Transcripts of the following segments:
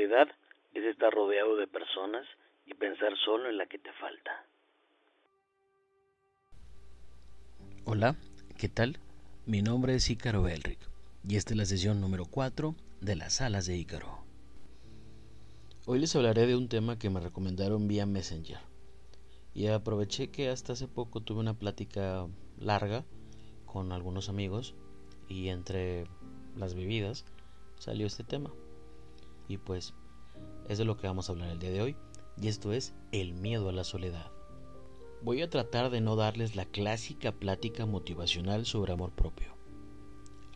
soledad es estar rodeado de personas y pensar solo en la que te falta. Hola, ¿qué tal? Mi nombre es Ícaro Belric y esta es la sesión número 4 de las alas de Ícaro. Hoy les hablaré de un tema que me recomendaron vía Messenger y aproveché que hasta hace poco tuve una plática larga con algunos amigos y entre las bebidas salió este tema. Y pues es de lo que vamos a hablar el día de hoy y esto es el miedo a la soledad. Voy a tratar de no darles la clásica plática motivacional sobre amor propio.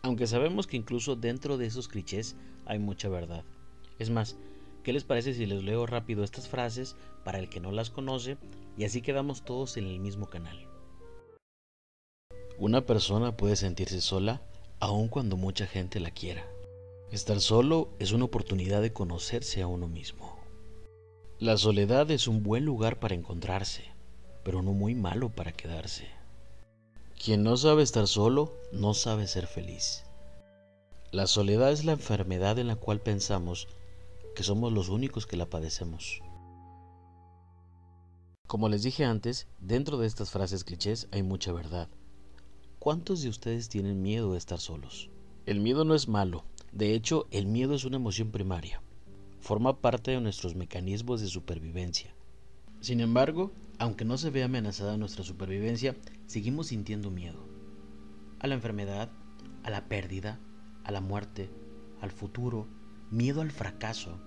Aunque sabemos que incluso dentro de esos clichés hay mucha verdad. Es más, ¿qué les parece si les leo rápido estas frases para el que no las conoce y así quedamos todos en el mismo canal? Una persona puede sentirse sola aun cuando mucha gente la quiera. Estar solo es una oportunidad de conocerse a uno mismo. La soledad es un buen lugar para encontrarse pero no muy malo para quedarse. Quien no sabe estar solo, no sabe ser feliz. La soledad es la enfermedad en la cual pensamos que somos los únicos que la padecemos. Como les dije antes, dentro de estas frases clichés hay mucha verdad. ¿Cuántos de ustedes tienen miedo de estar solos? El miedo no es malo, de hecho el miedo es una emoción primaria. Forma parte de nuestros mecanismos de supervivencia. Sin embargo, aunque no se ve amenazada nuestra supervivencia, seguimos sintiendo miedo. A la enfermedad, a la pérdida, a la muerte, al futuro, miedo al fracaso,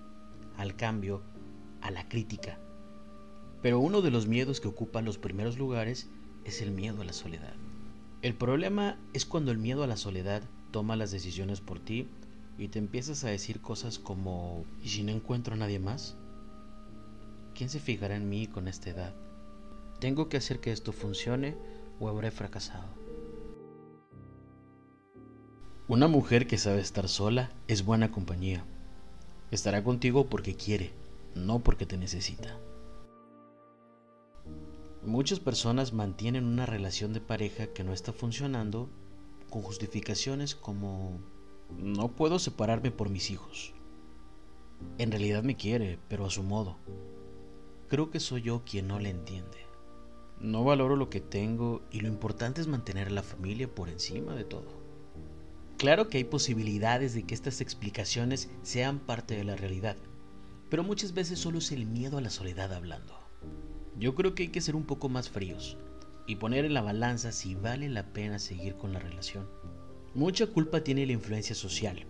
al cambio, a la crítica. Pero uno de los miedos que ocupa los primeros lugares es el miedo a la soledad. El problema es cuando el miedo a la soledad toma las decisiones por ti y te empiezas a decir cosas como ¿y si no encuentro a nadie más? ¿Quién se fijará en mí con esta edad? Tengo que hacer que esto funcione o habré fracasado. Una mujer que sabe estar sola es buena compañía. Estará contigo porque quiere, no porque te necesita. Muchas personas mantienen una relación de pareja que no está funcionando con justificaciones como no puedo separarme por mis hijos. En realidad me quiere, pero a su modo. Creo que soy yo quien no le entiende. No valoro lo que tengo y lo importante es mantener a la familia por encima de todo. Claro que hay posibilidades de que estas explicaciones sean parte de la realidad, pero muchas veces solo es el miedo a la soledad hablando. Yo creo que hay que ser un poco más fríos y poner en la balanza si vale la pena seguir con la relación. Mucha culpa tiene la influencia social.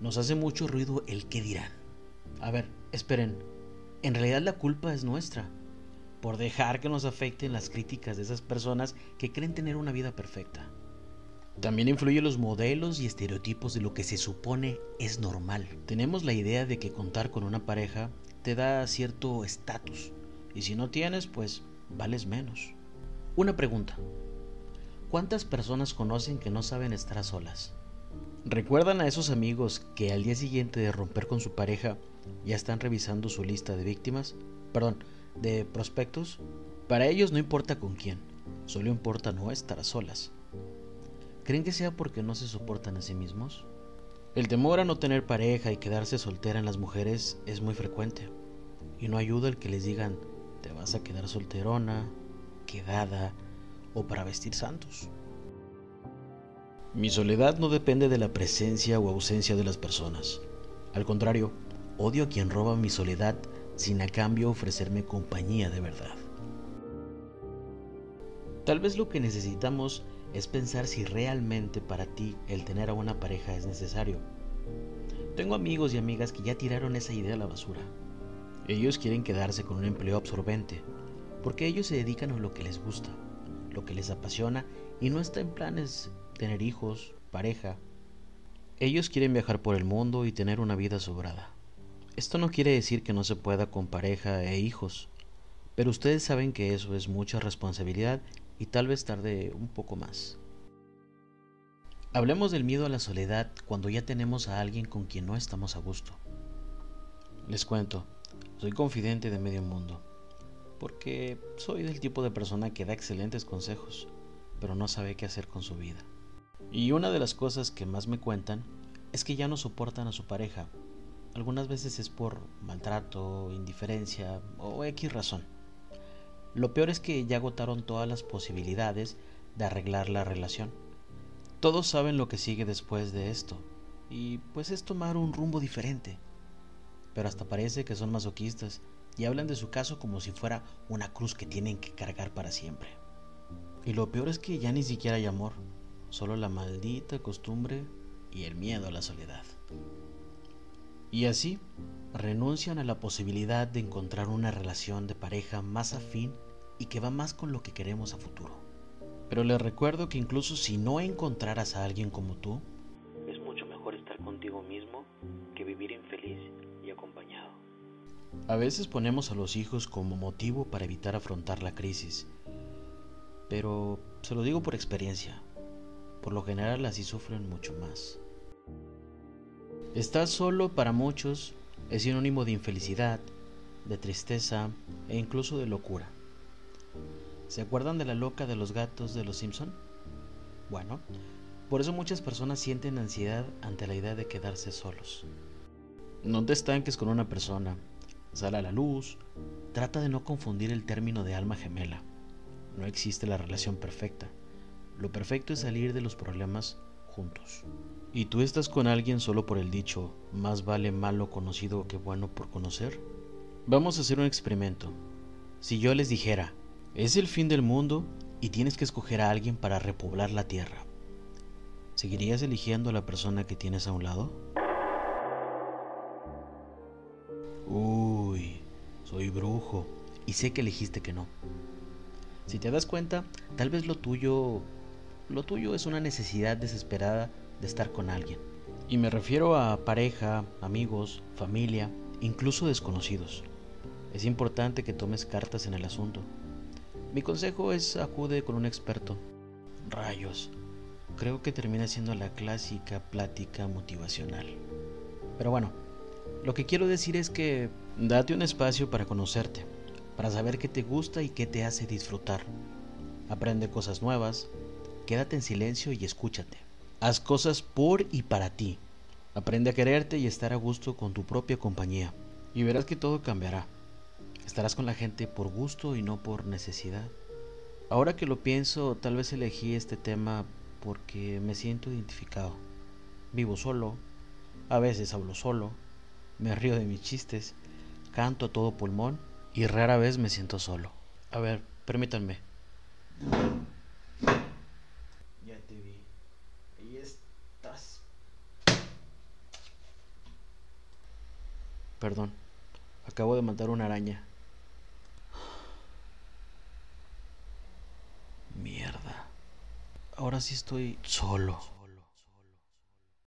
Nos hace mucho ruido el qué dirán. A ver, esperen. En realidad la culpa es nuestra por dejar que nos afecten las críticas de esas personas que creen tener una vida perfecta. También influye los modelos y estereotipos de lo que se supone es normal. Tenemos la idea de que contar con una pareja te da cierto estatus y si no tienes, pues vales menos. Una pregunta. ¿Cuántas personas conocen que no saben estar a solas? ¿Recuerdan a esos amigos que al día siguiente de romper con su pareja ya están revisando su lista de víctimas? Perdón, de prospectos, para ellos no importa con quién, solo importa no estar a solas. ¿Creen que sea porque no se soportan a sí mismos? El temor a no tener pareja y quedarse soltera en las mujeres es muy frecuente, y no ayuda el que les digan te vas a quedar solterona, quedada o para vestir santos. Mi soledad no depende de la presencia o ausencia de las personas. Al contrario, odio a quien roba mi soledad sin a cambio ofrecerme compañía de verdad. Tal vez lo que necesitamos es pensar si realmente para ti el tener a una pareja es necesario. Tengo amigos y amigas que ya tiraron esa idea a la basura. Ellos quieren quedarse con un empleo absorbente, porque ellos se dedican a lo que les gusta, lo que les apasiona y no está en planes tener hijos, pareja. Ellos quieren viajar por el mundo y tener una vida sobrada. Esto no quiere decir que no se pueda con pareja e hijos, pero ustedes saben que eso es mucha responsabilidad y tal vez tarde un poco más. Hablemos del miedo a la soledad cuando ya tenemos a alguien con quien no estamos a gusto. Les cuento, soy confidente de medio mundo, porque soy del tipo de persona que da excelentes consejos, pero no sabe qué hacer con su vida. Y una de las cosas que más me cuentan es que ya no soportan a su pareja algunas veces es por maltrato, indiferencia o X razón. Lo peor es que ya agotaron todas las posibilidades de arreglar la relación. Todos saben lo que sigue después de esto, y pues es tomar un rumbo diferente. Pero hasta parece que son masoquistas y hablan de su caso como si fuera una cruz que tienen que cargar para siempre. Y lo peor es que ya ni siquiera hay amor, solo la maldita costumbre y el miedo a la soledad. Y así renuncian a la posibilidad de encontrar una relación de pareja más afín y que va más con lo que queremos a futuro. Pero les recuerdo que incluso si no encontraras a alguien como tú, es mucho mejor estar contigo mismo que vivir infeliz y acompañado. A veces ponemos a los hijos como motivo para evitar afrontar la crisis, pero se lo digo por experiencia, por lo general así sufren mucho más. Estar solo para muchos es sinónimo de infelicidad, de tristeza e incluso de locura. ¿Se acuerdan de la loca de los gatos de los Simpson? Bueno, por eso muchas personas sienten ansiedad ante la idea de quedarse solos. No te estanques con una persona, sal a la luz, trata de no confundir el término de alma gemela. No existe la relación perfecta. Lo perfecto es salir de los problemas juntos. ¿Y tú estás con alguien solo por el dicho, más vale malo conocido que bueno por conocer? Vamos a hacer un experimento. Si yo les dijera, es el fin del mundo y tienes que escoger a alguien para repoblar la tierra. ¿Seguirías eligiendo a la persona que tienes a un lado? Uy, soy brujo y sé que elegiste que no. Si te das cuenta, tal vez lo tuyo lo tuyo es una necesidad desesperada de estar con alguien. Y me refiero a pareja, amigos, familia, incluso desconocidos. Es importante que tomes cartas en el asunto. Mi consejo es acude con un experto. Rayos. Creo que termina siendo la clásica plática motivacional. Pero bueno, lo que quiero decir es que date un espacio para conocerte, para saber qué te gusta y qué te hace disfrutar. Aprende cosas nuevas, quédate en silencio y escúchate. Haz cosas por y para ti. Aprende a quererte y estar a gusto con tu propia compañía. Y verás que todo cambiará. Estarás con la gente por gusto y no por necesidad. Ahora que lo pienso, tal vez elegí este tema porque me siento identificado. Vivo solo, a veces hablo solo, me río de mis chistes, canto a todo pulmón y rara vez me siento solo. A ver, permítanme. Ya te vi. Ahí estás. Perdón, acabo de matar una araña. Ahora sí estoy solo.